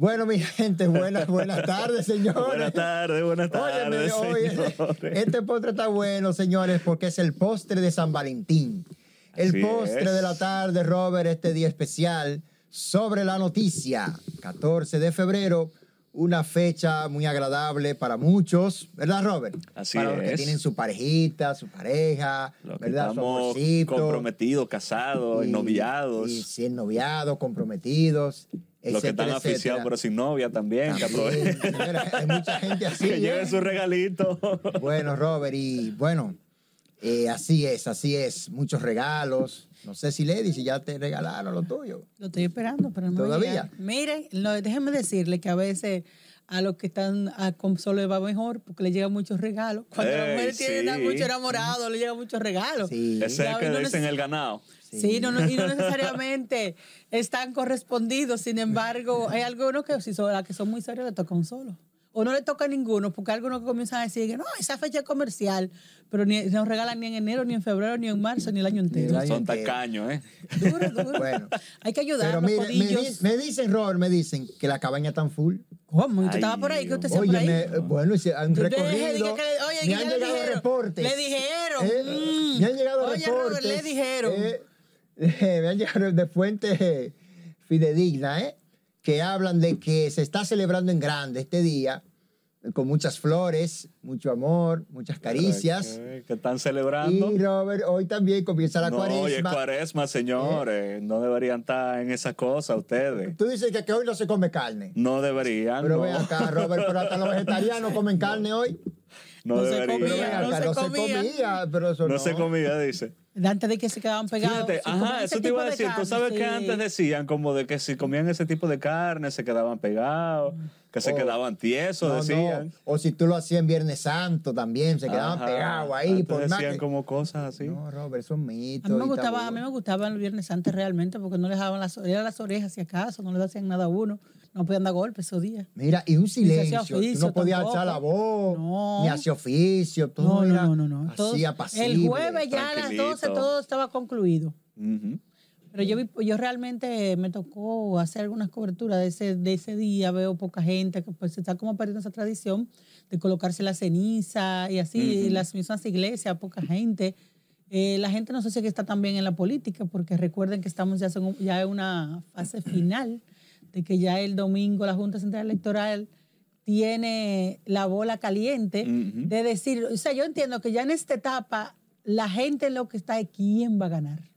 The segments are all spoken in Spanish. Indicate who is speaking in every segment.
Speaker 1: Bueno, mi gente, buenas, buenas tardes, señores.
Speaker 2: Buenas tardes, buenas tardes.
Speaker 1: Óyeme, oye,
Speaker 2: señores.
Speaker 1: este postre está bueno, señores, porque es el postre de San Valentín. El
Speaker 2: Así
Speaker 1: postre
Speaker 2: es.
Speaker 1: de la tarde, Robert, este día especial sobre la noticia. 14 de febrero, una fecha muy agradable para muchos, ¿verdad, Robert?
Speaker 2: Así
Speaker 1: para los que
Speaker 2: es.
Speaker 1: tienen su parejita, su pareja,
Speaker 2: Los que
Speaker 1: ¿verdad? Su
Speaker 2: estamos comprometidos, casados,
Speaker 1: Y-
Speaker 2: noviados.
Speaker 1: Y si noviados, comprometidos.
Speaker 2: Los que están aficiados pero sin novia también. que
Speaker 1: También, señora, hay mucha gente así.
Speaker 2: que
Speaker 1: ¿eh?
Speaker 2: lleven su regalito.
Speaker 1: Bueno, Robert, y bueno, eh, así es, así es. Muchos regalos. No sé si Lady, si ya te regalaron lo tuyo.
Speaker 3: Lo estoy esperando, pero no
Speaker 1: ¿Todavía?
Speaker 3: Miren, no, déjenme decirle que a veces a los que están a, con solo les va mejor porque le llegan muchos regalos. Cuando la mujer tiene mucho enamorado, le llegan muchos regalos.
Speaker 1: Sí.
Speaker 2: Ese es el que
Speaker 3: no
Speaker 2: dicen el ganado.
Speaker 3: Sí, no, no, y no necesariamente están correspondidos. Sin embargo, hay algunos que si son, las que son muy serios le toca un solo. O no le toca a ninguno, porque algunos comienzan a decir que no, esa fecha es comercial, pero ni, no regalan ni en enero, ni en febrero, ni en marzo, ni el año entero.
Speaker 1: el año
Speaker 2: Son
Speaker 1: entero.
Speaker 2: tacaños, ¿eh?
Speaker 3: Duro, duro.
Speaker 1: Bueno.
Speaker 3: Hay que ayudar
Speaker 1: Pero me, me dicen, Robert, me dicen que la cabaña está full.
Speaker 3: ¿Cómo? ¿Y ¿Tú
Speaker 2: Ay,
Speaker 3: estabas por ahí? ¿Qué usted hacía
Speaker 1: Oye,
Speaker 3: por ahí?
Speaker 1: me- eh, bueno, han recorrido.
Speaker 3: dije que- oye,
Speaker 1: me
Speaker 3: que
Speaker 1: han llegado
Speaker 3: dijeron.
Speaker 1: reportes.
Speaker 3: Le dijeron,
Speaker 1: Eh,
Speaker 3: mm.
Speaker 1: Me han llegado
Speaker 3: Oye,
Speaker 1: reportes.
Speaker 3: Robert, le dijeron.
Speaker 1: eh, me han llegado de fuentes eh, fidedignas, ¿eh? Que hablan de que se está celebrando en grande este día, eh, con muchas flores, mucho amor, muchas caricias.
Speaker 2: Que, que están celebrando.
Speaker 1: Y Robert, hoy también comienza la
Speaker 2: no, oye,
Speaker 1: cuaresma.
Speaker 2: cuaresma, señores. No deberían estar en esas cosas ustedes.
Speaker 1: Tú dices que, que hoy no se come carne.
Speaker 2: No deberían.
Speaker 1: Pero
Speaker 2: no.
Speaker 1: ven acá, Robert, pero hasta los vegetarianos comen carne hoy.
Speaker 2: No,
Speaker 3: No se
Speaker 2: deberían.
Speaker 1: Pero
Speaker 3: comía,
Speaker 1: ven
Speaker 3: no
Speaker 1: acá,
Speaker 3: se
Speaker 1: no se
Speaker 3: comía.
Speaker 1: comía, pero eso no.
Speaker 2: No se comía, dice.
Speaker 3: Antes de que se quedaban pegados.
Speaker 2: Fíjate,
Speaker 3: si
Speaker 2: ajá, eso te iba a
Speaker 3: de
Speaker 2: decir. Tú
Speaker 3: carne,
Speaker 2: sabes que antes decían como de que si comían ese tipo de carne se quedaban pegados, que se
Speaker 1: Oh.
Speaker 2: quedaban tiesos,
Speaker 1: No, no.
Speaker 2: decían.
Speaker 1: O si tú lo hacías en Viernes Santo también, se quedaban
Speaker 2: Ajá,
Speaker 1: pegados ahí.
Speaker 2: antes
Speaker 1: Por más
Speaker 2: decían
Speaker 1: que-
Speaker 2: como cosas así.
Speaker 1: No, Robert, son mitos.
Speaker 3: A mí me gustaba, a mí me gustaban los viernes antes realmente porque no le dejaban las, eran las orejas si acaso, no le hacían nada a uno, no podían dar golpes esos días.
Speaker 1: Mira, y un
Speaker 3: hacía
Speaker 1: silencio. Tú
Speaker 3: oficio
Speaker 1: no podías
Speaker 3: tampoco.
Speaker 1: alzar la voz,
Speaker 3: No.
Speaker 1: ni hacía oficio. Todo
Speaker 3: No,
Speaker 1: era
Speaker 3: no, no, no, no.
Speaker 1: Así apacible.
Speaker 3: el jueves ya a las
Speaker 2: tranquilito.
Speaker 3: 12 todo estaba concluido.
Speaker 2: Ujú.
Speaker 3: Pero yo, vi- yo realmente me tocó hacer algunas coberturas de ese, de ese día, veo poca gente, que pues está como perdiendo esa tradición de colocarse la ceniza y así, y las mismas iglesias, poca gente. Eh, la gente no sé si está también en la política, porque recuerden que estamos ya, son- ya en una fase final, de que ya el domingo la Junta Central Electoral tiene la bola caliente de decir, o sea, yo entiendo que ya en esta etapa la gente lo que está es quién va a ganar.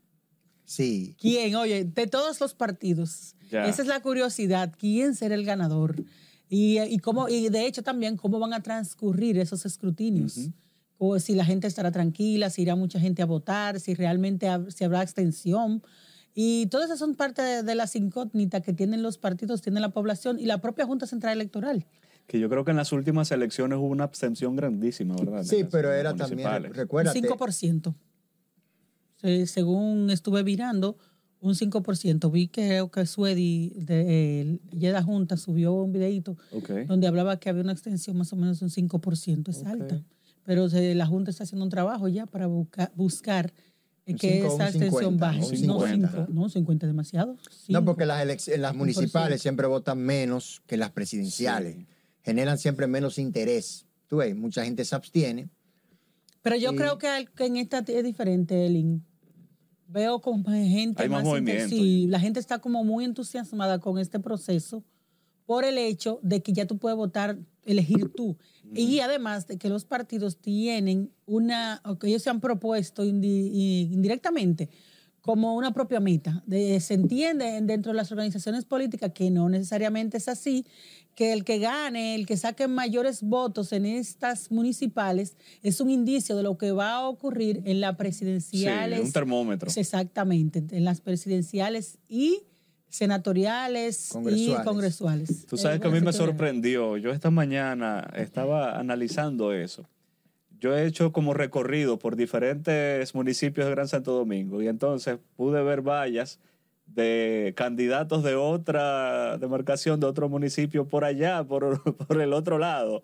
Speaker 1: Sí.
Speaker 3: ¿Quién? Oye, de todos los partidos.
Speaker 2: Ya.
Speaker 3: Esa es la curiosidad. ¿Quién será el ganador? Y, y, cómo, y de hecho también cómo van a transcurrir esos escrutinios. O si la gente estará tranquila, si irá mucha gente a votar, si realmente si habrá abstención. Y todas esas son parte de, de las incógnitas que tienen los partidos, tiene la población y la propia Junta Central Electoral.
Speaker 2: Que yo creo que en las últimas elecciones hubo una abstención grandísima, ¿verdad?
Speaker 1: Sí, pero era también, recuérdate.
Speaker 3: 5%. Se- según estuve mirando, un 5%. Vi que, que Suedi de Yeda Junta subió un videito
Speaker 2: Ok.
Speaker 3: donde hablaba que había una extensión más o menos de un 5%. Es
Speaker 2: Ok.
Speaker 3: alta. Pero se- la Junta está haciendo un trabajo ya para busca- buscar que esa extensión
Speaker 1: 50,
Speaker 3: baje.
Speaker 1: un
Speaker 3: No,
Speaker 2: 50.
Speaker 3: cinco, no, 50 es demasiado.
Speaker 1: No, porque las, las municipales
Speaker 3: 5%.
Speaker 1: siempre votan menos que las presidenciales.
Speaker 2: Sí.
Speaker 1: Generan siempre menos interés. Tú ves, mucha gente se abstiene.
Speaker 3: Pero yo
Speaker 1: y-
Speaker 3: creo que, en esta es diferente, Elin. Veo como gente
Speaker 2: Hay más movimiento.
Speaker 3: Sí, la gente está como muy entusiasmada con este proceso por el hecho de que ya tú puedes votar, elegir tú. Y además de que los partidos tienen una, que ellos se han propuesto indi- indirectamente como una propia meta. De- se entiende dentro de las organizaciones políticas que no necesariamente es así, que el que gane, el que saque mayores votos en estas municipales es un indicio de lo que va a ocurrir en las
Speaker 2: Sí,
Speaker 3: presidenciales.
Speaker 2: un termómetro.
Speaker 3: Exactamente, en las presidenciales y senatoriales
Speaker 1: Congresuales.
Speaker 3: y congresuales.
Speaker 2: Tú sabes
Speaker 3: Eh,
Speaker 2: que a mí me sorprendió. Yo esta mañana estaba analizando eso. Yo he hecho como recorrido por diferentes municipios de Gran Santo Domingo y entonces pude ver vallas de candidatos de otra demarcación, de otro municipio por allá, por, por el otro lado.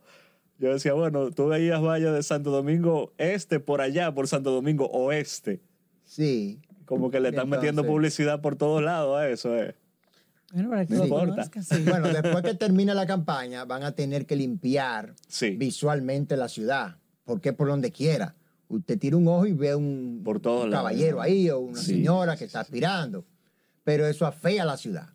Speaker 2: Yo decía, bueno, tú veías vallas de Santo Domingo Este por allá, por Santo Domingo Oeste.
Speaker 1: Sí.
Speaker 2: Como que le están metiendo publicidad por todos lados a eso, ¿eh?
Speaker 3: Bueno, para que
Speaker 2: No importa.
Speaker 3: sí.
Speaker 1: Bueno, después que termine la campaña, van a tener que limpiar
Speaker 2: Sí.
Speaker 1: visualmente la ciudad. Porque por donde quiera. Usted tira un ojo y ve un,
Speaker 2: Por todos
Speaker 1: un
Speaker 2: lados.
Speaker 1: caballero ahí o una
Speaker 2: Sí,
Speaker 1: señora que está aspirando. Pero eso afea la ciudad.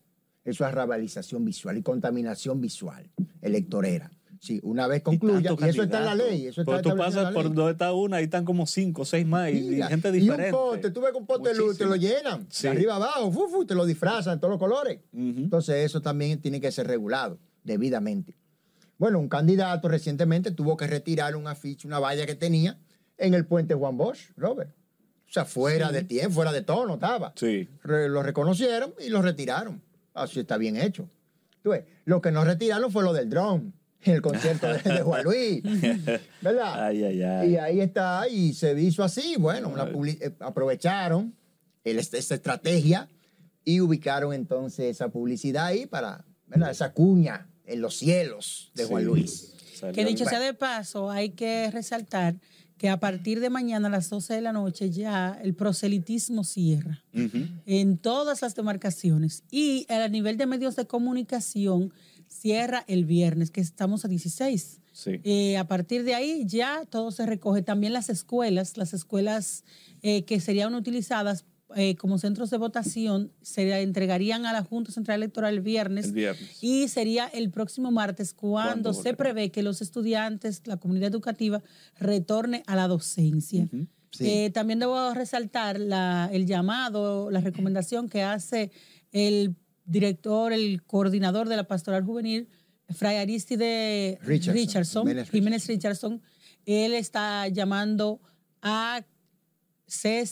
Speaker 1: Eso es rabalización visual y contaminación visual electorera. Sí, una vez concluya, y, eso está en la ley. Eso está
Speaker 2: Pero tú
Speaker 1: en
Speaker 2: pasas por donde está una, ahí están como cinco, seis más y, y gente
Speaker 1: y
Speaker 2: diferente.
Speaker 1: un pote, tú ves que un pote de luz, te lo llenan.
Speaker 2: Sí.
Speaker 1: De arriba abajo, fu, fu, te lo disfrazan, todos los colores. Entonces, eso también tiene que ser regulado debidamente. Bueno, un candidato recientemente tuvo que retirar un afiche, una valla que tenía en el puente Juan Bosch, Robert. O sea, fuera de tiempo, fuera de tono estaba.
Speaker 2: Sí.
Speaker 1: Re- lo reconocieron y lo retiraron. Así está bien hecho. Tú ves, lo que no retiraron fue lo del dron, en el concierto de, de Juan Luis. ¿Verdad?
Speaker 2: Ay, ay, ay.
Speaker 1: Y ahí está, y se hizo así. Bueno, una eh, aprovecharon el- esta esta estrategia y ubicaron entonces esa publicidad ahí para, ¿verdad? Esa cuña en los cielos de Juan
Speaker 2: Sí.
Speaker 1: Luis.
Speaker 2: Salió
Speaker 3: Que dicho sea de paso, hay que resaltar que a partir de mañana a las 12 de la noche ya el proselitismo cierra en todas las demarcaciones y a nivel de medios de comunicación cierra el viernes, que estamos a 16.
Speaker 2: Sí.
Speaker 3: Eh, a partir de ahí ya todo se recoge. También las escuelas, las escuelas eh, que serían utilizadas eh, como centros de votación, se entregarían a la Junta Central Electoral el viernes.
Speaker 2: El viernes.
Speaker 3: Y sería el próximo martes cuando
Speaker 2: ¿Cuándo
Speaker 3: se prevé que los estudiantes, la comunidad educativa, retorne a la docencia.
Speaker 1: Sí.
Speaker 3: Eh, también debo resaltar la- el llamado, la recomendación que hace el director, el coordinador de la pastoral juvenil, Fray Aristide
Speaker 1: Richardson,
Speaker 3: Richardson,
Speaker 1: Jiménez
Speaker 3: Jiménez Richardson. Él está llamando a,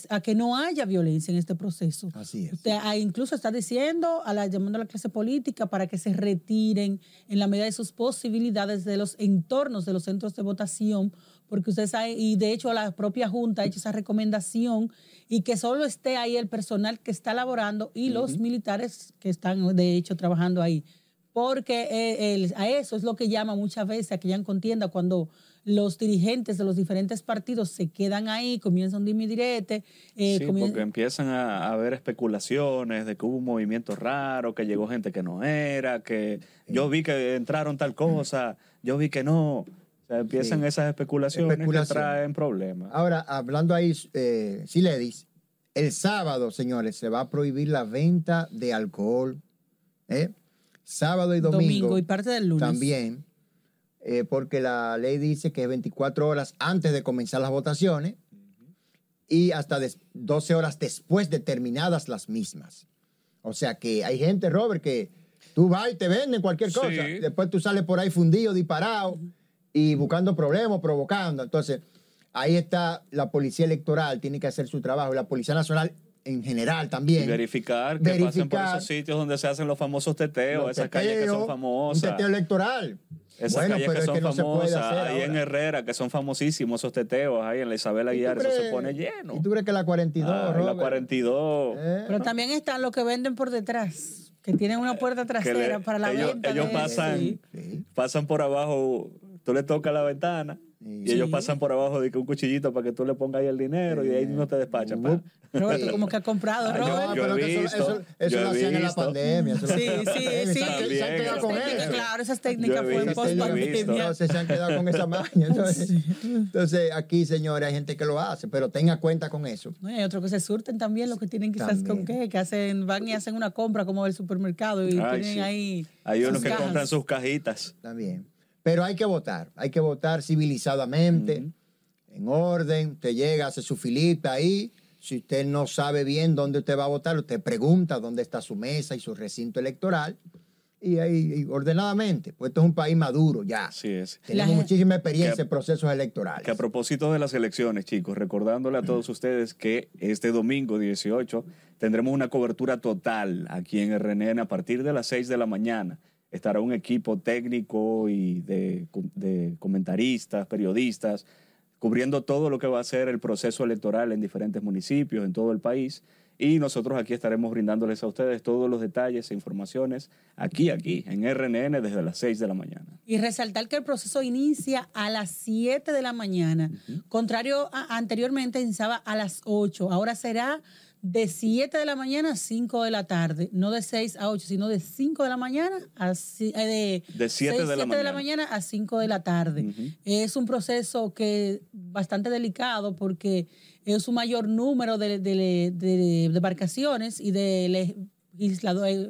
Speaker 3: a que no haya violencia en este proceso.
Speaker 1: Así es.
Speaker 3: Usted, incluso está diciendo, a la, llamando a la clase política para que se retiren en la medida de sus posibilidades de los entornos de los centros de votación, porque usted sabe, y de hecho la propia Junta ha hecho esa recomendación, y que solo esté ahí el personal que está laborando y los militares que están, de hecho, trabajando ahí. Porque eh, el- a eso es lo que llama muchas veces a que ya en contienda cuando los dirigentes de los diferentes partidos se quedan ahí, comienzan un direte, eh,
Speaker 2: sí,
Speaker 3: comien-
Speaker 2: porque empiezan a, a haber especulaciones de que hubo un movimiento raro, que llegó gente que no era, que yo vi que entraron tal cosa, yo vi que no. O sea, empiezan
Speaker 1: Sí.
Speaker 2: esas especulaciones
Speaker 1: Especulación.
Speaker 2: que traen problemas.
Speaker 1: Ahora, hablando ahí, eh, Siledis, el sábado, señores, se va a prohibir la venta de alcohol. ¿eh? Sábado y domingo.
Speaker 3: domingo y parte del lunes.
Speaker 1: También, eh, porque la ley dice que es 24 horas antes de comenzar las votaciones y hasta des- 12 horas después de terminadas las mismas. O sea que hay gente, Robert, que tú vas y te venden cualquier
Speaker 2: Sí.
Speaker 1: cosa. Después tú sales por ahí fundido, disparado y buscando problemas, provocando. Entonces, ahí está la policía electoral, tiene que hacer su trabajo. La Policía Nacional en general
Speaker 2: Y
Speaker 1: también.
Speaker 2: verificar que pasen por
Speaker 1: Verificar.
Speaker 2: esos sitios donde se hacen los famosos teteos,
Speaker 1: Los
Speaker 2: esas calles que son
Speaker 1: Un
Speaker 2: famosas.
Speaker 1: teteo electoral.
Speaker 2: Esas
Speaker 1: Bueno,
Speaker 2: calles
Speaker 1: pero
Speaker 2: que
Speaker 1: es
Speaker 2: son
Speaker 1: que no se puede
Speaker 2: famosas,
Speaker 1: hacer
Speaker 2: ahí en. Herrera, que son famosísimos esos teteos, ahí en la Isabel
Speaker 1: ¿Y tú
Speaker 2: Aguiar, eso se pone lleno.
Speaker 1: ¿Y tú crees que la 42,
Speaker 2: Ay, la
Speaker 1: Robert?
Speaker 2: 42.
Speaker 1: ¿Eh?
Speaker 3: Pero también están los que venden por detrás, que tienen una puerta trasera
Speaker 2: le-
Speaker 3: para la
Speaker 2: ellos,
Speaker 3: venta.
Speaker 2: ellos
Speaker 3: de-
Speaker 2: pasan.
Speaker 3: Sí.
Speaker 2: pasan por abajo, tú le tocas la ventana
Speaker 1: Sí.
Speaker 2: y ellos pasan por abajo de que un cuchillito para que tú le pongas ahí el dinero y ahí no te despachan. pa.
Speaker 1: Up.
Speaker 3: Roberto, como que ha comprado,
Speaker 2: Ah, yo-
Speaker 3: Robert.
Speaker 1: No,
Speaker 2: yo
Speaker 1: pero
Speaker 2: he
Speaker 1: eso,
Speaker 2: visto,
Speaker 1: eso, eso
Speaker 2: yo he
Speaker 1: lo hacían en la
Speaker 2: visto.
Speaker 1: pandemia. eso
Speaker 3: Sí, sí,
Speaker 1: pandemia.
Speaker 3: sí.
Speaker 1: Se han- quedado con eso.
Speaker 3: claro, esas técnicas fueron
Speaker 2: visto,
Speaker 3: post
Speaker 2: yo he visto.
Speaker 3: pandemia.
Speaker 1: Entonces se han quedado con esa maña. Entonces, entonces, aquí, señores, hay gente que lo hace, pero tenga cuenta con eso.
Speaker 3: No, y hay otros que se surten también, los que tienen quizás con
Speaker 1: También.
Speaker 3: qué, que hacen, van y hacen una compra como del supermercado y
Speaker 2: Ay,
Speaker 3: tienen
Speaker 2: sí.
Speaker 3: ahí.
Speaker 2: Hay unos que compran sus cajitas.
Speaker 1: También. Pero hay que votar. Hay que votar civilizadamente, en orden. Usted llega, hace su filita ahí. Si usted no sabe bien dónde usted va a votar, usted pregunta dónde está su mesa y su recinto electoral. Y ahí, ordenadamente. Pues esto es un país maduro ya.
Speaker 2: Así es.
Speaker 1: Tenemos
Speaker 3: La-
Speaker 1: muchísima experiencia
Speaker 2: Que-
Speaker 1: en procesos electorales.
Speaker 2: Que a propósito de las elecciones, chicos, recordándole a todos ustedes que este domingo 18 tendremos una cobertura total aquí en RNN a partir de las 6 de la mañana. Estará un equipo técnico y de, de comentaristas, periodistas, cubriendo todo lo que va a ser el proceso electoral en diferentes municipios, en todo el país. Y nosotros aquí estaremos brindándoles a ustedes todos los detalles e informaciones aquí, aquí, en RNN desde las 6 de la mañana.
Speaker 3: Y resaltar que el proceso inicia a las 7 de la mañana. Contrario a anteriormente iniciaba a las 8. Ahora será de 7 de la mañana a 5 de la tarde, no de 6 a 8, sino de 5 de la mañana a eh, de,
Speaker 2: De siete de la mañana.
Speaker 3: mañana a 5 de la tarde.
Speaker 2: Ujú.
Speaker 3: Es un proceso que bastante delicado porque es un mayor número de, de- de- de embarcaciones y de legisladores.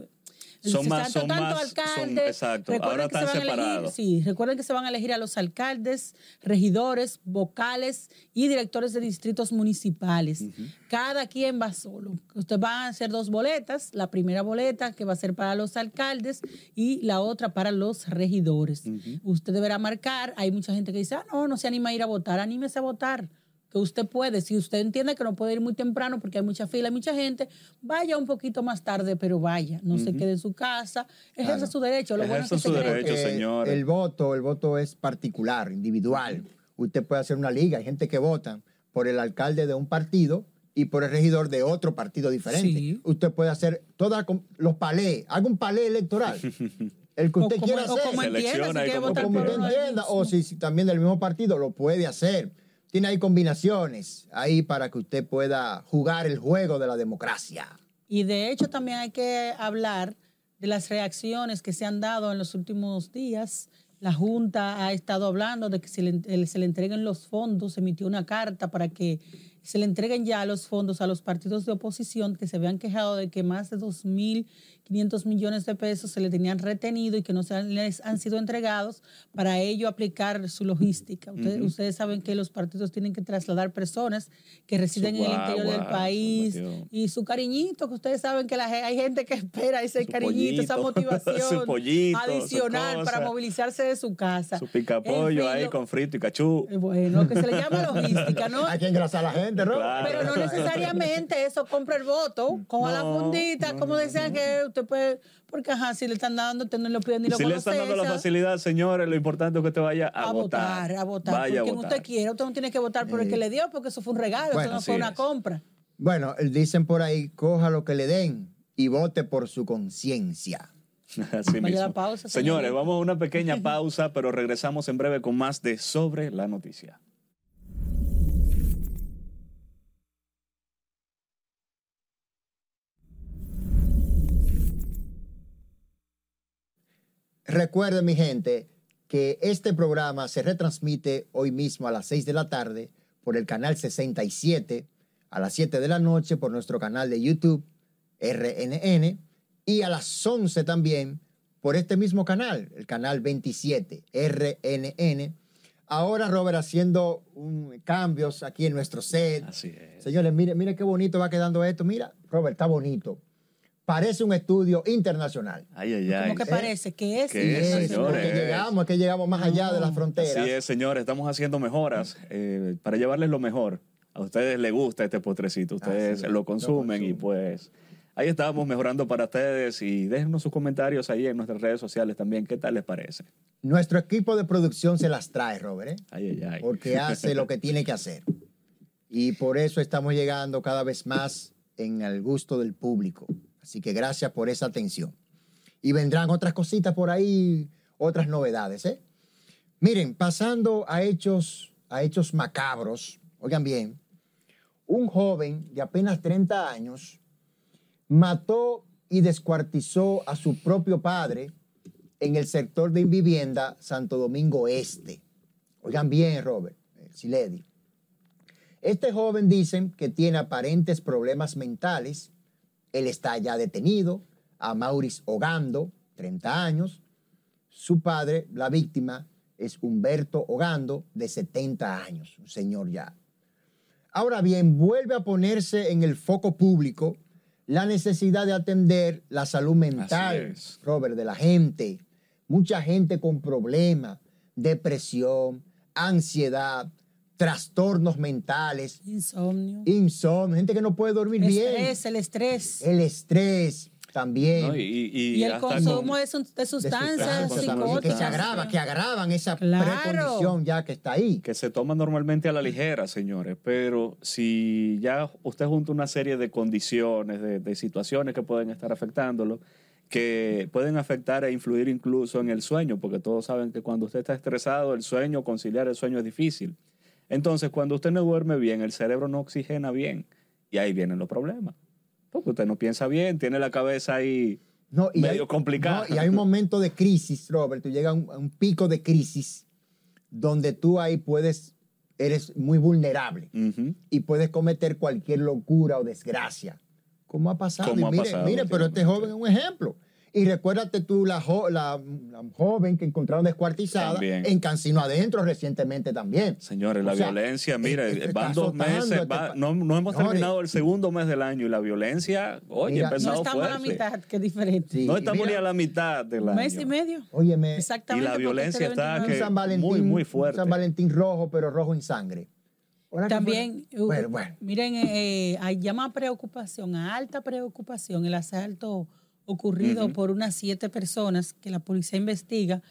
Speaker 2: Son más- son
Speaker 3: tanto
Speaker 2: más- son- exacto,
Speaker 3: Recuerden
Speaker 2: ahora
Speaker 3: que se
Speaker 2: están
Speaker 3: van a elegir-
Speaker 2: separados.
Speaker 3: sí, recuerden que se van a elegir a los alcaldes, regidores, vocales y directores de distritos municipales. Cada quien va solo. Usted va a hacer dos boletas. La primera boleta que va a ser para los alcaldes y la otra para los regidores. Usted deberá marcar. Hay mucha gente que dice, ah, no, no se anima a ir a votar. Anímese a votar. Que usted puede. Si usted entiende que no puede ir muy temprano porque hay mucha fila, hay mucha gente, vaya un poquito más tarde, pero vaya. No se quede en su casa. Ejerza
Speaker 1: Claro.
Speaker 3: su derecho. Lo bueno es que
Speaker 2: Ejerza su
Speaker 3: se
Speaker 2: derecho.
Speaker 1: Eh,
Speaker 2: señores.
Speaker 1: El voto, el voto es particular, individual. Usted puede hacer una liga. Hay gente que vota por el alcalde de un partido y por el regidor de otro partido diferente.
Speaker 3: Sí.
Speaker 1: Usted puede hacer todos los palés. Haga un palé electoral. El que
Speaker 3: O
Speaker 1: usted
Speaker 3: como-
Speaker 1: quiera
Speaker 3: o
Speaker 1: hacer.
Speaker 3: como entienda, si quiere
Speaker 1: o
Speaker 3: votar
Speaker 1: como
Speaker 3: por
Speaker 1: usted
Speaker 3: uno
Speaker 1: entienda, o si, si también del mismo partido lo puede hacer. Tiene ahí combinaciones ahí para que usted pueda jugar el juego de la democracia.
Speaker 3: Y de hecho también hay que hablar de las reacciones que se han dado en los últimos días. La Junta ha estado hablando de que se le, entreguen los fondos, se emitió una carta para que se le entreguen ya los fondos a los partidos de oposición que se habían quejado de que más de 2.500 millones de pesos se le tenían retenido y que no se han- les han sido entregados para ello aplicar su logística. Ustedes, ustedes saben que los partidos tienen que trasladar personas que residen en el interior del país y su cariñito, que ustedes saben que la, hay gente que espera ese
Speaker 2: Su
Speaker 3: cariñito, esa motivación
Speaker 2: su pollito, su
Speaker 3: adicional para movilizarse de su casa.
Speaker 2: Su picapollo
Speaker 3: En fin,
Speaker 2: ahí
Speaker 3: lo-
Speaker 2: con frito y cachú.
Speaker 3: eh, Bueno, que se le llama logística, ¿no?
Speaker 1: Hay que engrasar a la gente, ¿no?
Speaker 2: Claro.
Speaker 3: Pero no necesariamente eso compra el voto, coja la
Speaker 2: No,
Speaker 3: fundita, como decían que usted puede, porque ajá, si le están dando, usted no lo pide ni lo
Speaker 2: Si le están dando la facilidad, señores, lo importante es que usted vaya a,
Speaker 3: a votar, a votar,
Speaker 2: Vaya
Speaker 3: por
Speaker 2: a
Speaker 3: quien
Speaker 2: votar.
Speaker 3: usted quiera, usted no tiene que votar por el que le dio, porque eso fue un regalo,
Speaker 1: Bueno,
Speaker 3: eso no fue una
Speaker 2: es.
Speaker 3: compra.
Speaker 1: Bueno, dicen por ahí, coja lo que le den y vote por su conciencia.
Speaker 2: Así
Speaker 3: la
Speaker 2: mismo.
Speaker 3: pausa,
Speaker 2: Señores,
Speaker 3: señor.
Speaker 2: vamos a una pequeña pausa, pero regresamos en breve con más de Sobre la Noticia.
Speaker 1: Recuerden, mi gente, que este programa se retransmite hoy mismo a las 6 de la tarde por el canal 67, a las 7 de la noche por nuestro canal de YouTube, RNN, y a las 11 también por este mismo canal, el canal 27, RNN. Ahora, Robert, haciendo un- cambios aquí en nuestro set.
Speaker 2: Así es.
Speaker 1: Señores, mire, mire qué bonito va quedando esto. Mira, Robert, está bonito. Parece un estudio internacional.
Speaker 2: Ay, ay, ay.
Speaker 3: ¿Cómo que parece? ¿Qué es?
Speaker 2: ¿Qué es,
Speaker 1: es,
Speaker 2: señores?
Speaker 1: porque llegamos, es que llegamos más allá de las fronteras.
Speaker 2: Así es, señores, estamos haciendo mejoras eh, para llevarles lo mejor. A ustedes les gusta este postrecito, ustedes lo
Speaker 1: lo
Speaker 2: consumen y pues ahí estamos mejorando para ustedes y déjenos sus comentarios ahí en nuestras redes sociales también. ¿Qué tal les parece?
Speaker 1: Nuestro equipo de producción se las trae, Robert, ¿eh?
Speaker 2: Ay, ay, ay.
Speaker 1: porque hace lo que tiene que hacer. Y por eso estamos llegando cada vez más en el gusto del público. Así que gracias por esa atención. Y vendrán otras cositas por ahí, otras novedades. ¿eh? Miren, pasando a hechos, a hechos macabros, oigan bien, un joven de apenas 30 años mató y descuartizó a su propio padre en el sector de vivienda Santo Domingo Este. Oigan bien, Robert, eh, Siledi. Este joven dicen que tiene aparentes problemas mentales. Él está ya detenido. A Maurice Ogando, 30 años. Su padre, la víctima, es Humberto Ogando, de 70 años, un señor ya. Ahora bien, vuelve a ponerse en el foco público la necesidad de atender la salud mental. Robert, de la gente. Mucha gente con problemas, depresión, ansiedad, trastornos mentales,
Speaker 3: Insomnio.
Speaker 1: insomnio, gente que no puede dormir
Speaker 3: Estrés, el estrés.
Speaker 1: bien, el estrés también.
Speaker 2: ¿No? Y, y-
Speaker 3: Y el consumo
Speaker 2: con-
Speaker 3: de, de
Speaker 1: de
Speaker 3: sustancias
Speaker 1: sustancias también, que se agrava, que agravan esa
Speaker 3: Claro.
Speaker 1: precondición ya que está ahí.
Speaker 2: que se toma normalmente a la ligera, señores, pero si ya usted junta una serie de condiciones, de, de situaciones que pueden estar afectándolo, que pueden afectar e influir incluso en el sueño, porque todos saben que cuando usted está estresado, el sueño, conciliar el sueño es difícil. Entonces, cuando usted no duerme bien, el cerebro no oxigena bien Y ahí vienen los problemas. Porque usted no piensa bien, tiene la cabeza ahí
Speaker 1: No, y
Speaker 2: medio
Speaker 1: hay,
Speaker 2: complicada.
Speaker 1: no, y hay un momento de crisis, Robert. Tú llegas a un, a un pico de crisis donde tú ahí puedes, eres muy vulnerable
Speaker 2: Ujú.
Speaker 1: y puedes cometer cualquier locura o desgracia. ¿Cómo ha pasado?
Speaker 2: ¿Cómo
Speaker 1: Y
Speaker 2: ha
Speaker 1: mire,
Speaker 2: pasado
Speaker 1: mire, pero este joven es un ejemplo. Y recuérdate tú la, jo- la- la joven que encontraron descuartizada
Speaker 2: También.
Speaker 1: en Cancino Adentro recientemente también.
Speaker 2: Señores,
Speaker 1: O
Speaker 2: la
Speaker 1: sea,
Speaker 2: violencia,
Speaker 1: este-
Speaker 2: mire,
Speaker 1: este
Speaker 2: van dos meses,
Speaker 1: este
Speaker 2: va- no, no hemos
Speaker 1: Señores,
Speaker 2: terminado el segundo mes del año y la violencia, oye,
Speaker 1: Mira,
Speaker 2: ha
Speaker 3: No
Speaker 2: empezado
Speaker 3: estamos a la mitad, es diferente.
Speaker 1: Sí,
Speaker 2: No
Speaker 1: y
Speaker 2: estamos
Speaker 1: mira,
Speaker 2: ni a la mitad del año.
Speaker 3: Mes y medio.
Speaker 1: Óyeme,
Speaker 2: Y
Speaker 3: Exactamente.
Speaker 2: la
Speaker 3: porque
Speaker 2: violencia
Speaker 3: este
Speaker 2: está
Speaker 1: un
Speaker 2: que-
Speaker 1: San Valentín,
Speaker 2: muy, muy
Speaker 1: un
Speaker 2: fuerte.
Speaker 1: San Valentín rojo, pero rojo en sangre.
Speaker 3: También, uh,
Speaker 1: bueno, bueno.
Speaker 3: miren, eh, hay llama preocupación, a alta preocupación, el asalto ocurrido por unas siete personas que la policía investiga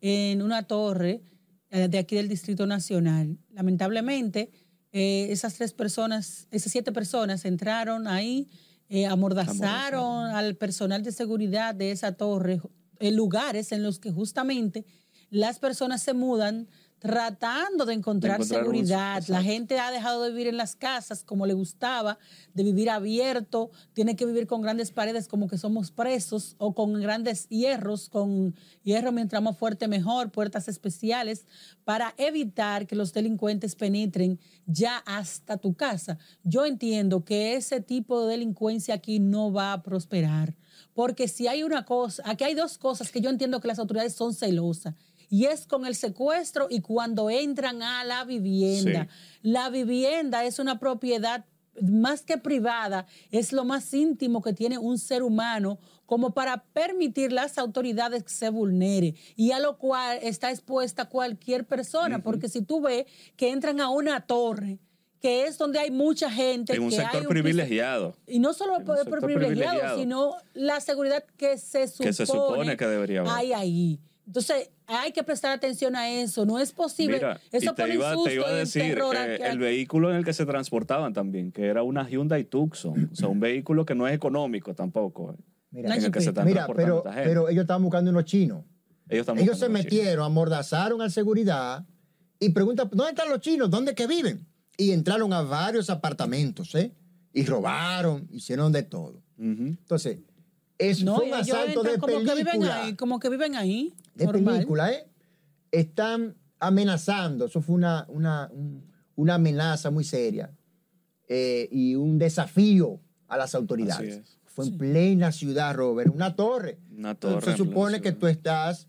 Speaker 3: en una torre eh, de aquí del Distrito Nacional. Lamentablemente, eh, esas tres personas, esas siete personas entraron ahí, eh, amordazaron al personal de seguridad de esa torre, en lugares en los que justamente las personas se mudan tratando de encontrar,
Speaker 2: encontrar un-
Speaker 3: seguridad. La gente ha dejado de vivir en las casas como le gustaba, de vivir abierto, tiene que vivir con grandes paredes como que somos presos o con grandes hierros, con hierro mientras más fuerte mejor, puertas especiales para evitar que los delincuentes penetren ya hasta tu casa. Yo entiendo que ese tipo de delincuencia aquí no va a prosperar, porque si hay una cosa, aquí hay dos cosas que yo entiendo que las autoridades son celosas. Y es con el secuestro y cuando entran a la vivienda.
Speaker 2: Sí.
Speaker 3: La vivienda es una propiedad más que privada, es lo más íntimo que tiene un ser humano como para permitir las autoridades que se vulnere y a lo cual está expuesta cualquier persona, porque si tú ves que entran a una torre, que es donde hay mucha gente,
Speaker 2: En un
Speaker 3: que hay
Speaker 2: sector
Speaker 3: piso-
Speaker 2: privilegiado.
Speaker 3: y no solo por privilegiado,
Speaker 2: privilegiado.
Speaker 3: sino la seguridad que se supone,
Speaker 2: Que se supone que debería haber.
Speaker 3: hay ahí. Entonces, hay que prestar atención a eso. No es posible.
Speaker 2: Mira,
Speaker 3: eso
Speaker 2: te
Speaker 3: pone
Speaker 2: iba, te iba
Speaker 3: susto
Speaker 2: a decir,
Speaker 3: terror
Speaker 2: eh, el vehículo en el que se transportaban también, que era una Hyundai Tucson, o sea, un vehículo que no es económico tampoco, eh,
Speaker 1: Mira,
Speaker 2: en el que se están
Speaker 1: Mira,
Speaker 2: transportando
Speaker 1: pero,
Speaker 2: esta gente.
Speaker 1: pero ellos estaban buscando unos chinos.
Speaker 2: ellos,
Speaker 1: se
Speaker 2: los chinos.
Speaker 1: metieron, amordazaron al seguridad y preguntan, ¿dónde están los chinos? ¿Dónde que viven? Y entraron a varios apartamentos, ¿eh? Y robaron, hicieron de todo. Entonces, es
Speaker 3: No,
Speaker 1: fue un asalto de
Speaker 3: como que viven
Speaker 1: película.
Speaker 3: ahí, como que viven ahí.
Speaker 1: De
Speaker 3: normal.
Speaker 1: película, ¿eh? Están amenazando, eso fue una, una, un- una amenaza muy seria eh, y un desafío a las autoridades. Fue en plena ciudad, Robert, una torre.
Speaker 2: Una
Speaker 1: Entonces,
Speaker 2: torre
Speaker 1: se supone que tú estás,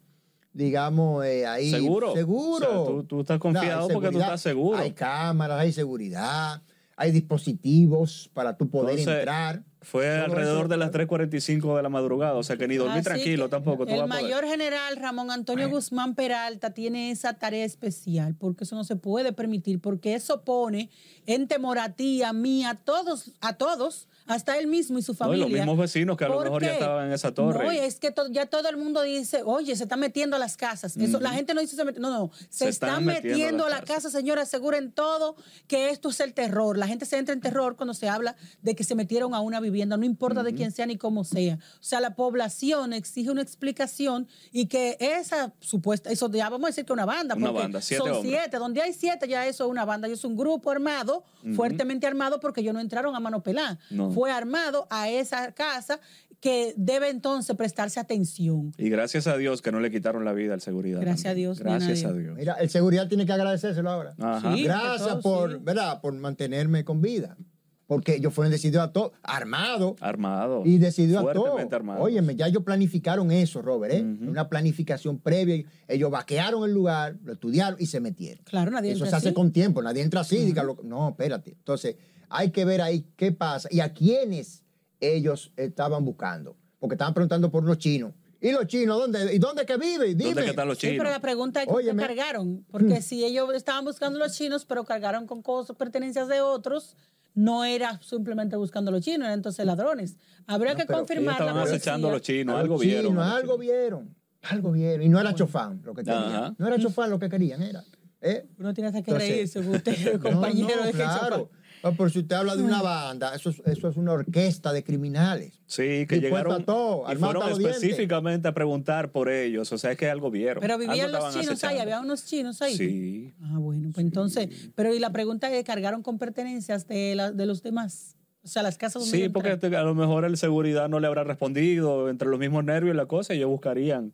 Speaker 1: digamos, eh, ahí.
Speaker 2: Seguro.
Speaker 1: Seguro.
Speaker 2: O sea, tú- tú estás confiado porque tú estás seguro.
Speaker 1: Hay cámaras, hay seguridad, hay dispositivos para tú poder
Speaker 2: Entonces,
Speaker 1: entrar.
Speaker 2: Fue alrededor
Speaker 1: eso-
Speaker 2: de las 3.45 de la madrugada, o sea que ni dormí
Speaker 3: Así
Speaker 2: tranquilo tampoco. tú
Speaker 3: El mayor general Ramón Antonio Guzmán Peralta tiene esa tarea especial, porque eso no se puede permitir, porque eso pone en temor a ti, a mí, a todos, a todos, hasta él mismo y su
Speaker 2: No, y
Speaker 3: familia.
Speaker 2: los mismos vecinos que a lo
Speaker 3: ¿Por
Speaker 2: mejor ya estaban en esa torre.
Speaker 3: No, y es que to- ya todo el mundo dice, oye, se está metiendo a las casas. Eso, La gente no dice, se no, no, se,
Speaker 2: Se
Speaker 3: están
Speaker 2: están metiendo
Speaker 3: metiendo
Speaker 2: a
Speaker 3: a
Speaker 2: las
Speaker 3: la
Speaker 2: casas.
Speaker 3: casa, señora, aseguren todo que esto es el terror. La gente se entra en terror cuando se habla de que se metieron a una vivienda, no importa de quién sea ni cómo sea. O sea, la población exige una explicación y que esa supuesta, eso ya vamos a decir que una banda,
Speaker 2: Una
Speaker 3: porque
Speaker 2: banda, siete
Speaker 3: son
Speaker 2: hombres.
Speaker 3: siete, donde hay siete ya eso es una banda, y es un grupo armado, fuertemente armado, porque ellos no entraron a mano pelada.
Speaker 2: No.
Speaker 3: Fue armado a esa casa que debe entonces prestarse atención.
Speaker 2: Y gracias a Dios que no le quitaron la vida al seguridad.
Speaker 3: Gracias
Speaker 2: también.
Speaker 3: a Dios,
Speaker 2: Gracias
Speaker 3: a.
Speaker 2: Dios.
Speaker 1: Mira, el seguridad tiene que agradecérselo ahora.
Speaker 2: Ajá.
Speaker 3: Sí.
Speaker 1: Gracias
Speaker 3: todo,
Speaker 1: por,
Speaker 3: sí.
Speaker 1: ¿verdad? por mantenerme con vida. Porque ellos fueron decididos a todo, armados.
Speaker 2: Armado.
Speaker 1: Y decidió a todo.
Speaker 2: Fuertemente armado.
Speaker 1: Óyeme, ya ellos planificaron eso, Robert, ¿eh? Una planificación previa. Ellos vaquearon el lugar, lo estudiaron y se metieron.
Speaker 3: Claro, nadie
Speaker 1: Eso
Speaker 3: entra
Speaker 1: se hace
Speaker 3: así.
Speaker 1: con tiempo, nadie entra así. diga lo- no, espérate. Entonces, hay que ver ahí qué pasa y a quiénes ellos estaban buscando. Porque estaban preguntando por los chinos. ¿Y los chinos dónde? ¿Y dónde que viven? Dime.
Speaker 2: ¿Dónde que están los
Speaker 3: Sí,
Speaker 2: chinos?
Speaker 3: pero la pregunta es qué
Speaker 1: Óyeme.
Speaker 3: cargaron, porque si ellos estaban buscando los chinos, pero cargaron con cosas, pertenencias de otros, no era simplemente buscando los chinos, eran entonces ladrones. Habría
Speaker 1: No,
Speaker 3: que confirmar
Speaker 2: estaban
Speaker 3: la
Speaker 2: acechando a los chinos, algo vieron.
Speaker 1: chinos, algo
Speaker 2: chinos.
Speaker 1: vieron. Algo vieron. Y no era chofán lo que querían.
Speaker 2: Ajá.
Speaker 1: No era chofán lo que querían, era. ¿eh?
Speaker 3: Uno tiene hasta que
Speaker 1: Entonces-
Speaker 3: reírse, usted,
Speaker 1: No,
Speaker 3: compañero
Speaker 1: no,
Speaker 3: de
Speaker 1: claro. No, pero si usted habla de una banda, eso es, eso es una orquesta de criminales.
Speaker 2: Sí, que llegaron
Speaker 1: a todo,
Speaker 2: y fueron específicamente a preguntar por ellos. O sea, es que algo vieron.
Speaker 3: Pero
Speaker 2: Algo
Speaker 3: vivían los chinos ahí,
Speaker 2: acechando.
Speaker 3: había unos chinos ahí.
Speaker 2: Sí.
Speaker 3: Ah, bueno, pues entonces, pero y la pregunta es, ¿cargaron con pertenencias de, la- de los demás? O sea, las casas donde
Speaker 2: Sí, porque a lo mejor el seguridad no le habrá respondido entre los mismos nervios y la cosa, y ellos buscarían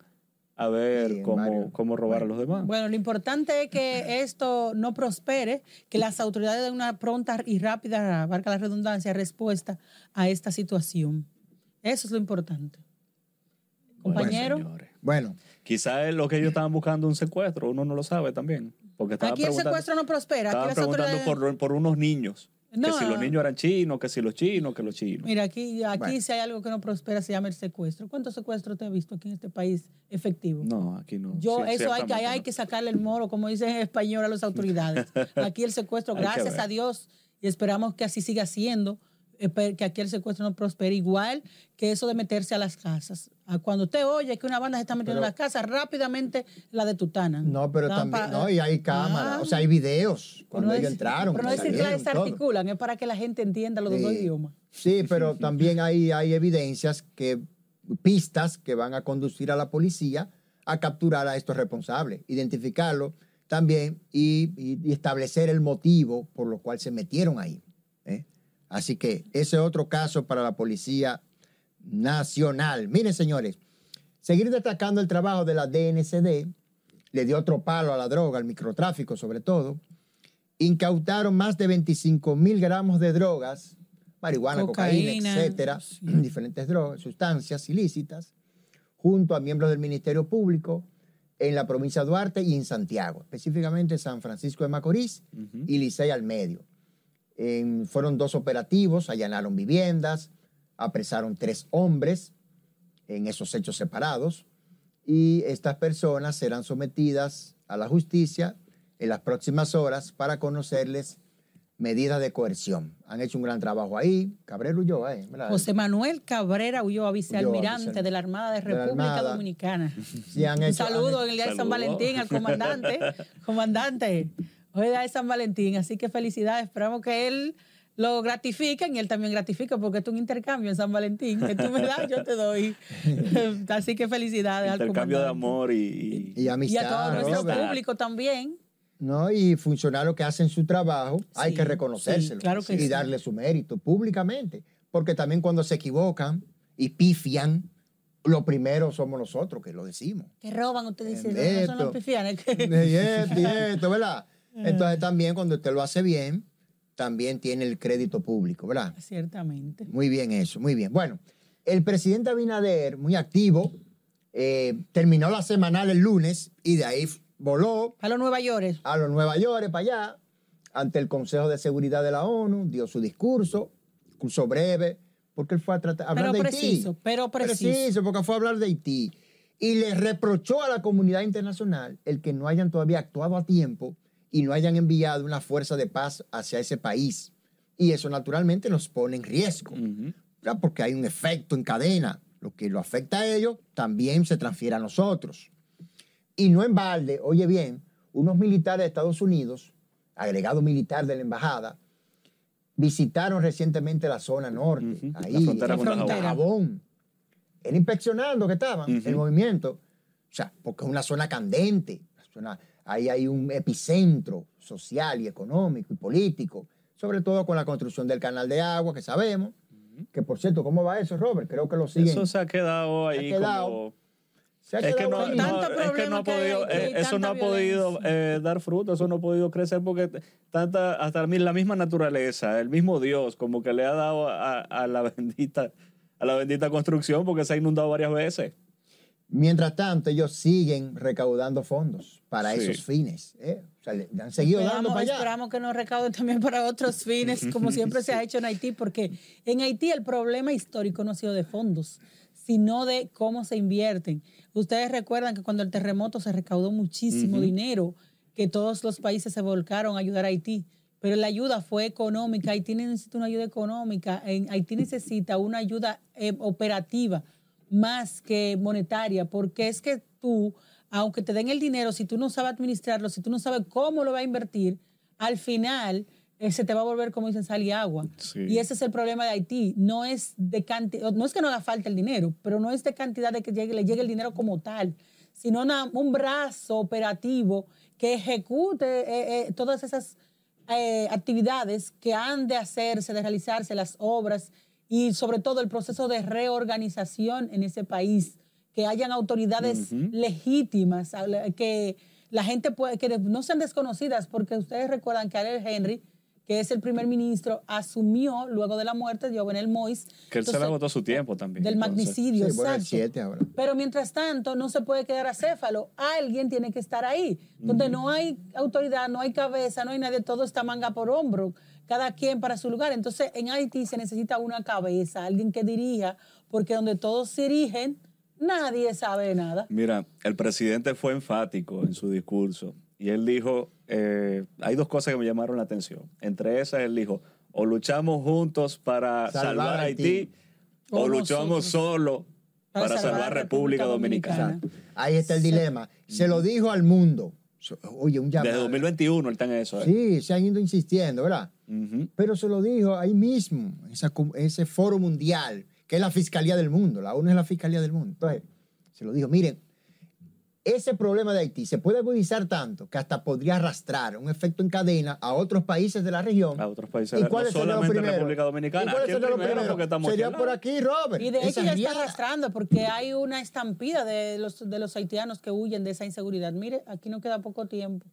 Speaker 2: a ver
Speaker 1: Sí,
Speaker 2: cómo, cómo robar a los demás.
Speaker 3: Bueno, lo importante es que esto no prospere, que las autoridades den una pronta y rápida, valga la redundancia, respuesta a esta situación. Eso es lo importante.
Speaker 2: Bueno,
Speaker 3: Compañero,
Speaker 2: señores.
Speaker 1: Bueno,
Speaker 2: Quizás es lo que ellos estaban buscando un secuestro, uno no lo sabe también. Porque
Speaker 3: aquí el secuestro no prospera. Aquí las
Speaker 2: preguntando
Speaker 3: autoridades...
Speaker 2: por, por unos niños.
Speaker 3: No.
Speaker 2: Que si los niños eran chinos, que si los chinos, que los chinos.
Speaker 3: Mira, aquí, aquí
Speaker 1: Bueno.
Speaker 3: si hay algo que no prospera se llama el secuestro. ¿Cuántos secuestros te he visto aquí en este país efectivos?
Speaker 2: No, aquí no.
Speaker 3: Yo,
Speaker 2: Sí,
Speaker 3: eso hay que, hay
Speaker 2: no.
Speaker 3: que sacarle el moro, como dicen en español a las autoridades. Aquí el secuestro, gracias a Dios, y esperamos que así siga siendo, que aquí el secuestro no prospere igual que eso de meterse a las casas. A Cuando usted oye que una banda se está metiendo
Speaker 1: Pero-
Speaker 3: en las casas, rápidamente la de Tutana.
Speaker 1: no, pero también, no, y hay cámaras,
Speaker 3: Ah.
Speaker 1: o sea, hay videos cuando
Speaker 3: no
Speaker 1: ellos
Speaker 3: es-
Speaker 1: entraron.
Speaker 3: Pero no es decir que las articulan, es para que la gente entienda los dos idiomas.
Speaker 1: Sí, pero también hay, hay evidencias que, pistas que van a conducir a la policía a capturar a estos responsables, identificarlos también y, y- y establecer el motivo por lo cual se metieron ahí. Así que ese es otro caso para la Policía Nacional. Miren, señores, seguir destacando el trabajo de la DNCD, le dio otro palo a la droga, al microtráfico sobre todo, incautaron más de 25 mil gramos de drogas, marihuana, cocaína,
Speaker 3: Cocaína,
Speaker 1: etcétera,
Speaker 3: sí.
Speaker 1: diferentes drogas, sustancias ilícitas, junto a miembros del Ministerio Público en la provincia de Duarte y en Santiago, específicamente San Francisco de Macorís
Speaker 2: Ujú.
Speaker 1: y Licey al medio. En- fueron dos operativos, allanaron viviendas, apresaron tres hombres en esos hechos separados y estas personas serán sometidas a la justicia en las próximas horas para conocerles medidas de coerción. Han hecho un gran trabajo ahí. Cabrera huyó, ¿eh?
Speaker 3: José Manuel Cabrera Ulloa, vicealmirante
Speaker 1: vicealmirante.
Speaker 3: de la Armada de República
Speaker 1: Armada.
Speaker 3: Dominicana.
Speaker 1: Sí, han
Speaker 3: Un
Speaker 1: han
Speaker 3: saludo
Speaker 1: hecho-
Speaker 3: en el día de San. Valentín al comandante. comandante, hoy es día de San Valentín, así que felicidades. Esperamos que él lo gratifique y él también gratifique porque esto es un intercambio en San Valentín. Que tú me das, yo te doy. así que felicidades al
Speaker 2: Intercambio de
Speaker 3: comandante.
Speaker 2: amor y,
Speaker 1: Y amistad.
Speaker 3: Y a todo nuestro público también.
Speaker 1: ¿no? Y funcionarios que hacen su trabajo, hay que reconocérselo
Speaker 3: sí, claro que
Speaker 1: y
Speaker 3: sí.
Speaker 1: darle su mérito públicamente. Porque también cuando se equivocan y pifian, lo primero somos nosotros que lo decimos.
Speaker 3: Que roban, usted dice, no, son los pifianes.
Speaker 1: Y esto, y esto, ¿verdad? Entonces también cuando usted lo hace bien, también tiene el crédito público, ¿verdad?
Speaker 3: Ciertamente.
Speaker 1: Muy bien eso, muy bien. Bueno, el presidente Abinader, muy activo, eh, terminó la semanal el lunes y de ahí voló
Speaker 3: A los Nueva York.
Speaker 1: a los Nueva York, para allá, ante el Consejo de Seguridad de la ONU, dio su discurso, discurso breve, porque él fue a tratar, a hablar
Speaker 3: Pero
Speaker 1: de
Speaker 3: preciso,
Speaker 1: Haití.
Speaker 3: pero preciso.
Speaker 1: porque fue a hablar de Haití. Y le reprochó a la comunidad internacional el que no hayan todavía actuado a tiempo y no hayan enviado una fuerza de paz hacia ese país. Y eso naturalmente nos pone en riesgo. ¿verdad? porque hay un efecto en cadena. Lo que lo afecta a ellos también se transfiere a nosotros. Y no en balde, oye bien, unos militares de Estados Unidos, agregado militar de la embajada, visitaron recientemente la zona norte,
Speaker 2: Ujú, la
Speaker 1: ahí,
Speaker 2: frontera
Speaker 1: en
Speaker 3: con. Dajabón.
Speaker 1: Era inspeccionando que estaban, el movimiento. O sea, porque es una zona candente, una zona- ahí hay un epicentro social y económico y político, sobre todo con la construcción del canal de agua, que sabemos. Que por cierto, ¿cómo va eso, Robert? Creo que lo siguen.
Speaker 2: Eso se ha quedado ahí
Speaker 1: quedado.
Speaker 2: como...
Speaker 1: Se ha
Speaker 2: Es que
Speaker 1: quedado
Speaker 2: no,
Speaker 1: ahí.
Speaker 3: Con
Speaker 2: no,
Speaker 3: tanto
Speaker 2: es que no ha
Speaker 3: que hay
Speaker 2: podido, eh, eso no ha podido eh, dar fruto, eso no ha podido crecer porque tanta, hasta la misma naturaleza, el mismo Dios, como que le ha dado a, a la bendita, a la bendita construcción porque se ha inundado varias veces.
Speaker 1: Mientras tanto, ellos siguen recaudando fondos para
Speaker 2: Sí.
Speaker 1: esos fines. ¿eh? O sea, le, han seguido dando
Speaker 3: Esperamos,
Speaker 1: para allá.
Speaker 3: esperamos que nos recauden también para otros fines, como siempre se ha hecho en Haití, porque en Haití el problema histórico no ha sido de fondos, sino de cómo se invierten. Ustedes recuerdan que cuando el terremoto se recaudó muchísimo dinero, que todos los países se volcaron a ayudar a Haití, pero la ayuda fue económica. Haití necesita una ayuda económica, en Haití necesita una ayuda eh, operativa más que monetaria, porque es que tú, aunque te den el dinero, si tú no sabes administrarlo, si tú no sabes cómo lo vas a invertir, al final eh, se te va a volver, como dicen, sal y agua.
Speaker 2: Sí.
Speaker 3: Y ese es el problema de Haití. No es de cantidad, no es que no haga falta el dinero, pero no es de cantidad de que llegue, le llegue el dinero como tal, sino una- un brazo operativo que ejecute eh, eh, todas esas eh, actividades que han de hacerse, de realizarse las obras y sobre todo el proceso de reorganización en ese país, que hayan autoridades legítimas, habla- que la gente puede, que no sean desconocidas, porque ustedes recuerdan que Ariel Henry, que es el primer ministro, asumió luego de la muerte de Jovenel Moïse.
Speaker 2: Que él se le
Speaker 3: Entonces,
Speaker 2: agotó su tiempo también.
Speaker 3: Del
Speaker 2: entonces.
Speaker 3: magnicidio,
Speaker 1: Sí, bueno. 7 ahora.
Speaker 3: Pero mientras tanto, no se puede quedar acéfalo. Alguien tiene que estar ahí. Donde no hay autoridad, no hay cabeza, no hay nadie, todo está manga por hombro. Cada quien para su lugar. Entonces, en Haití se necesita una cabeza, alguien que dirija, porque donde todos se dirigen, nadie sabe nada.
Speaker 2: Mira, el presidente fue enfático en su discurso y él dijo, eh, hay dos cosas que me llamaron la atención. Entre esas, él dijo, o luchamos juntos para
Speaker 1: Salvar
Speaker 2: salvar,
Speaker 1: Haití,
Speaker 2: Haití, o,
Speaker 3: o
Speaker 2: luchamos solo para, salvar, República Dominicana.
Speaker 3: Dominicana.
Speaker 1: Ahí está el dilema. Se lo dijo al mundo. Oye, un llamado.
Speaker 2: Desde 2021 él está en eso. ¿eh?
Speaker 1: Sí, se han ido insistiendo, ¿verdad? Pero se lo dijo ahí mismo, esa ese foro mundial, que es la Fiscalía del Mundo. La ONU es la Fiscalía del Mundo. Entonces, se lo dijo, miren, ese problema de Haití se puede agudizar tanto que hasta podría arrastrar un efecto en cadena a otros países de la región.
Speaker 2: A otros países,
Speaker 1: ¿Y
Speaker 2: no
Speaker 1: cuáles serían los
Speaker 2: solamente? República Dominicana.
Speaker 1: ¿Y
Speaker 2: el
Speaker 1: serían los
Speaker 2: primero,
Speaker 1: primeros?
Speaker 2: porque estamos
Speaker 1: Sería por aquí, Robert.
Speaker 3: Y de hecho ya está arrastrando porque hay una estampida de los, de los haitianos que huyen de esa inseguridad. Mire, aquí no queda poco tiempo.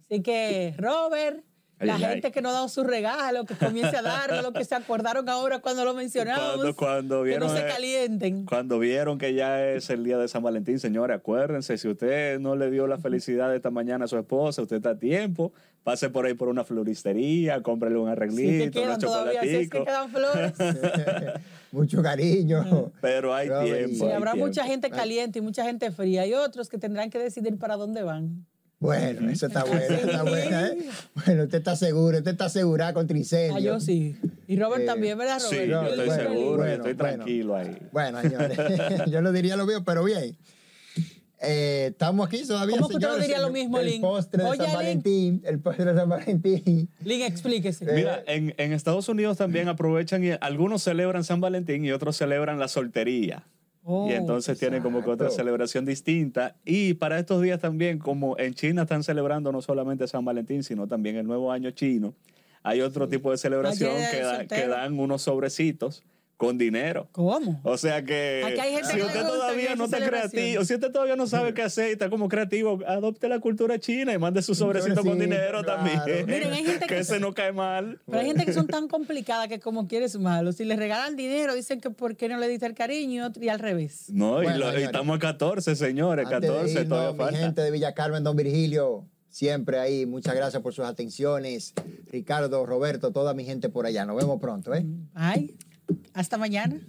Speaker 3: Así que, Robert, la
Speaker 2: ay,
Speaker 3: gente
Speaker 2: ay.
Speaker 3: que no ha dado su regalo, que comience a darlo, lo que se acordaron ahora cuando lo mencionamos.
Speaker 2: Cuando, cuando vieron,
Speaker 3: que no se
Speaker 2: eh,
Speaker 3: calienten.
Speaker 2: Cuando vieron que ya es el día de San Valentín, señores, acuérdense, si usted no le dio la felicidad de esta mañana a su esposa, usted está a tiempo, pase por ahí por una floristería, cómprele un
Speaker 3: Sí, que
Speaker 2: arreglito,
Speaker 3: quedan
Speaker 2: unos
Speaker 3: todavía, si es que quedan flores.
Speaker 1: Mucho cariño.
Speaker 2: Pero hay
Speaker 1: Robert,
Speaker 2: tiempo.
Speaker 1: y-
Speaker 3: Sí,
Speaker 2: hay
Speaker 3: habrá
Speaker 2: tiempo.
Speaker 3: mucha gente caliente y mucha gente fría. Y otros que tendrán que decidir para dónde van.
Speaker 1: Bueno, eso está bueno, está buena, ¿eh? Bueno, usted está seguro, usted está asegurado contra incendio.
Speaker 3: Ah, yo sí. Y Robert
Speaker 1: Eh,
Speaker 3: también, ¿verdad,
Speaker 2: Sí,
Speaker 3: Robert?
Speaker 2: yo
Speaker 1: Robert,
Speaker 2: estoy
Speaker 1: bueno,
Speaker 2: seguro,
Speaker 1: bueno,
Speaker 2: yo estoy
Speaker 1: bueno.
Speaker 2: tranquilo ahí.
Speaker 1: Bueno, señores, yo lo diría lo mío, pero bien. Eh, estamos aquí todavía,
Speaker 3: ¿Cómo que usted no
Speaker 1: señores,
Speaker 3: diría lo mismo,
Speaker 1: el
Speaker 3: Lin?
Speaker 1: postre de
Speaker 3: Oye,
Speaker 1: San. Valentín, el postre de San Valentín.
Speaker 3: Lin, explíquese.
Speaker 1: Eh,
Speaker 2: Mira, en, en Estados Unidos también aprovechan, y algunos celebran San Valentín y otros celebran la soltería.
Speaker 3: Oh,
Speaker 2: y entonces tienen como que otra celebración distinta. Y para estos días también, como en China están celebrando no solamente San Valentín, sino también el nuevo año chino, hay otro tipo de celebración
Speaker 3: Ayer
Speaker 2: que,
Speaker 3: el
Speaker 2: da-
Speaker 3: soltero.
Speaker 2: que dan unos sobrecitos con dinero.
Speaker 3: ¿Cómo?
Speaker 2: O sea que
Speaker 3: Aquí hay gente
Speaker 2: si
Speaker 3: que le
Speaker 2: usted todavía no está creativo, si usted todavía no sabe qué hacer y está como creativo, adopte la cultura china y mande su sobrecito con dinero
Speaker 1: claro.
Speaker 2: también.
Speaker 3: Miren, hay gente
Speaker 2: que
Speaker 3: que-
Speaker 2: ese no cae mal.
Speaker 3: Pero hay gente que son tan complicadas que como quieres malo. Si les regalan dinero, dicen que por qué no le diste el cariño y al revés.
Speaker 2: No, y, lo- y estamos a 14, señores,
Speaker 1: Antes de
Speaker 2: 14
Speaker 1: irnos,
Speaker 2: todavía
Speaker 1: mi
Speaker 2: falta.
Speaker 1: gente de Villa Carmen, Don Virgilio, siempre ahí. Muchas gracias por sus atenciones. Ricardo, Roberto, toda mi gente por allá. Nos vemos pronto, ¿eh?
Speaker 3: Ay, hasta mañana.